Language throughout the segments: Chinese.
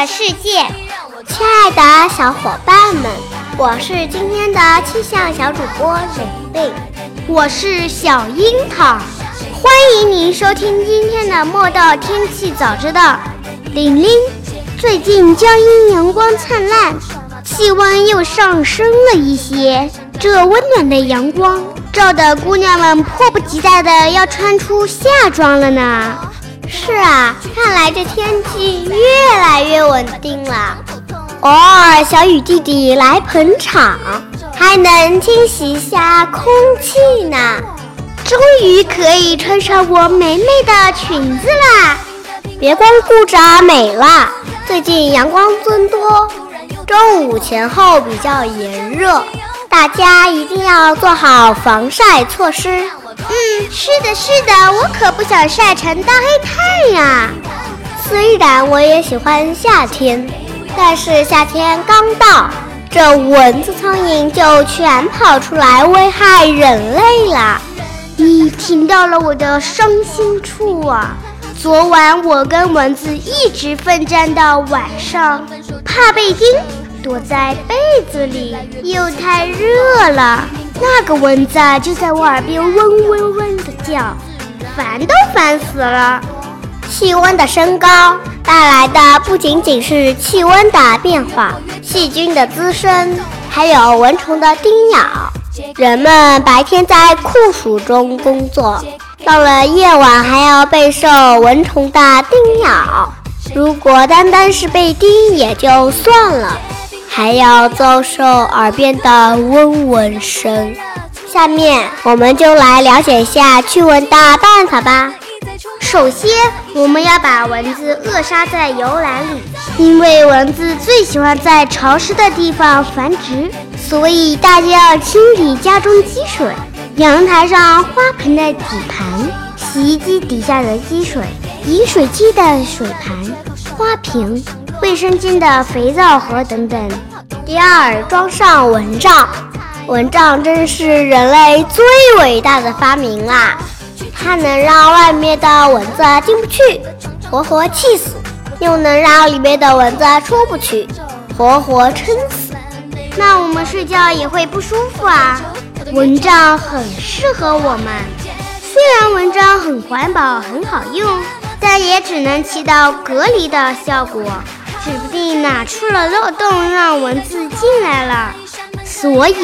的世界，亲爱的小伙伴们，我是今天的气象小主播玲玲，我是小樱桃，欢迎您收听今天的莫道天气早知道。玲玲，最近江阴阳光灿烂，气温又上升了一些，这温暖的阳光照得姑娘们迫不及待的要穿出夏装了呢。是啊，看来这天气越稳定了。偶尔小雨弟弟来捧场，还能清洗一下空气呢。终于可以穿上我美美的裙子啦！别光顾着美了，最近阳光增多，中午前后比较炎热，大家一定要做好防晒措施。嗯，是的，是的，我可不想晒成大黑炭呀。虽然我也喜欢夏天，但是夏天刚到，这蚊子苍蝇就全跑出来危害人类了。你听到了我的伤心处啊！昨晚我跟蚊子一直奋战到晚上，怕被叮，躲在被子里，又太热了。那个蚊子就在我耳边嗡嗡嗡的叫，烦都烦死了。气温的升高带来的不仅仅是气温的变化，细菌的滋生，还有蚊虫的叮咬。人们白天在酷暑中工作，到了夜晚还要备受蚊虫的叮咬。如果单单是被叮也就算了。还要遭受耳边的嗡嗡声。下面我们就来了解一下驱蚊的办法吧。首先，我们要把蚊子扼杀在摇篮里，因为蚊子最喜欢在潮湿的地方繁殖，所以大家要清理家中积水，阳台上花盆的底盘，洗衣机底下的积水，饮水机的水盘、花瓶。卫生间的肥皂盒等等。第二，装上蚊帐。蚊帐真是人类最伟大的发明啦！它能让外面的蚊子进不去，活活气死；又能让里面的蚊子出不去，活活撑死。那我们睡觉也会不舒服啊！蚊帐很适合我们。虽然蚊帐很环保、很好用，但也只能起到隔离的效果。指不定哪出了漏洞，让蚊子进来了。所以，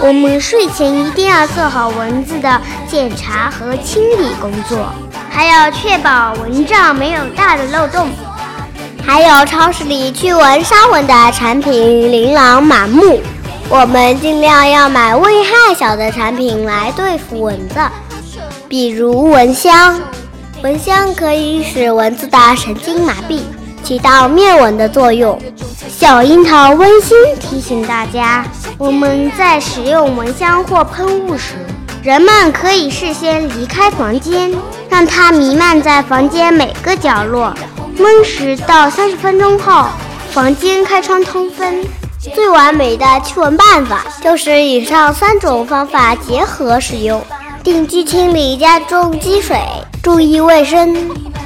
我们睡前一定要做好蚊子的检查和清理工作，还要确保蚊帐没有大的漏洞。还有超市里驱蚊杀蚊的产品琳琅满目，我们尽量要买危害小的产品来对付蚊子，比如蚊香。蚊香可以使蚊子的神经麻痹。起到灭蚊的作用。小樱桃温馨提醒大家：我们在使用蚊香或喷雾时，人们可以事先离开房间，让它弥漫在房间每个角落。闷十到三十分钟后，房间开窗通风。最完美的驱蚊办法就是以上三种方法结合使用：定期清理家中积水，注意卫生。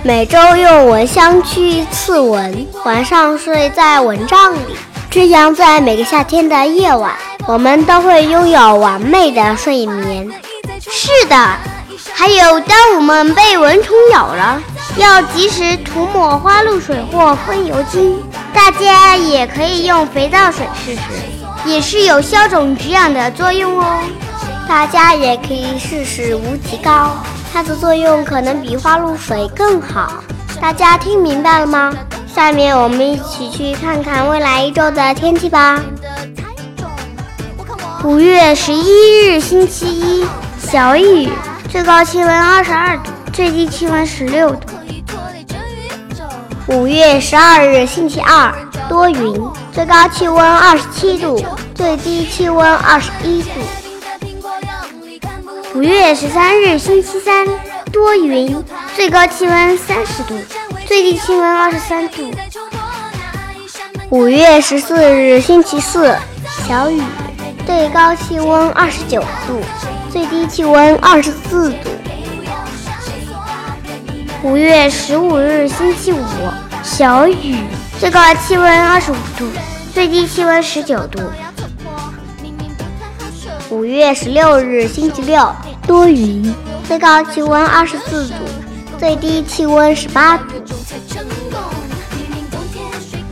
每周用蚊香驱刺蚊，晚上睡在蚊帐里，这样在每个夏天的夜晚，我们都会拥有完美的睡眠。是的，还有当我们被蚊虫咬了，要及时涂抹花露水或风油精。大家也可以用肥皂水试试，也是有消肿止痒的作用哦。大家也可以试试无极膏。它的作用可能比花露水更好，大家听明白了吗？下面我们一起去看看未来一周的天气吧。五月十一日星期一，小雨，最高气温二十二度，最低气温十六度。五月十二日星期二，多云，最高气温二十七度，最低气温二十一度。五月十三日星期三，多云，最高气温三十度，最低气温二十三度。五月十四日星期四，小雨，最高气温二十九度，最低气温二十四度。五月十五日星期五，小雨，最高气温二十五度，最低气温十九度。五月十六日，星期六，多云，最高气温二十四度，最低气温十八度。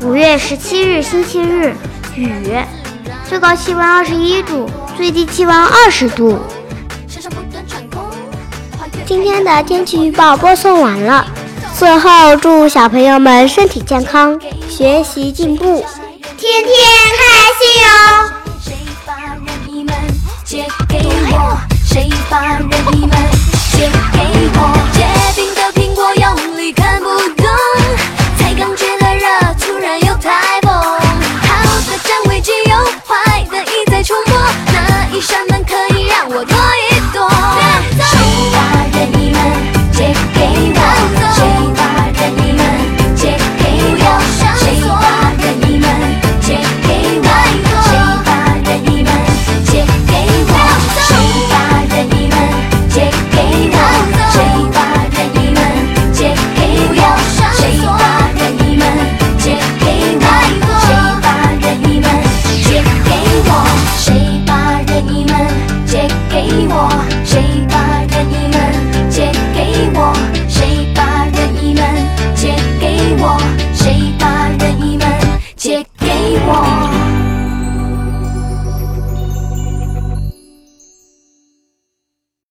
五月十七日，星期日，雨，最高气温二十一度，最低气温二十度。今天的天气预报播送完了，最后祝小朋友们身体健康，学习进步，天天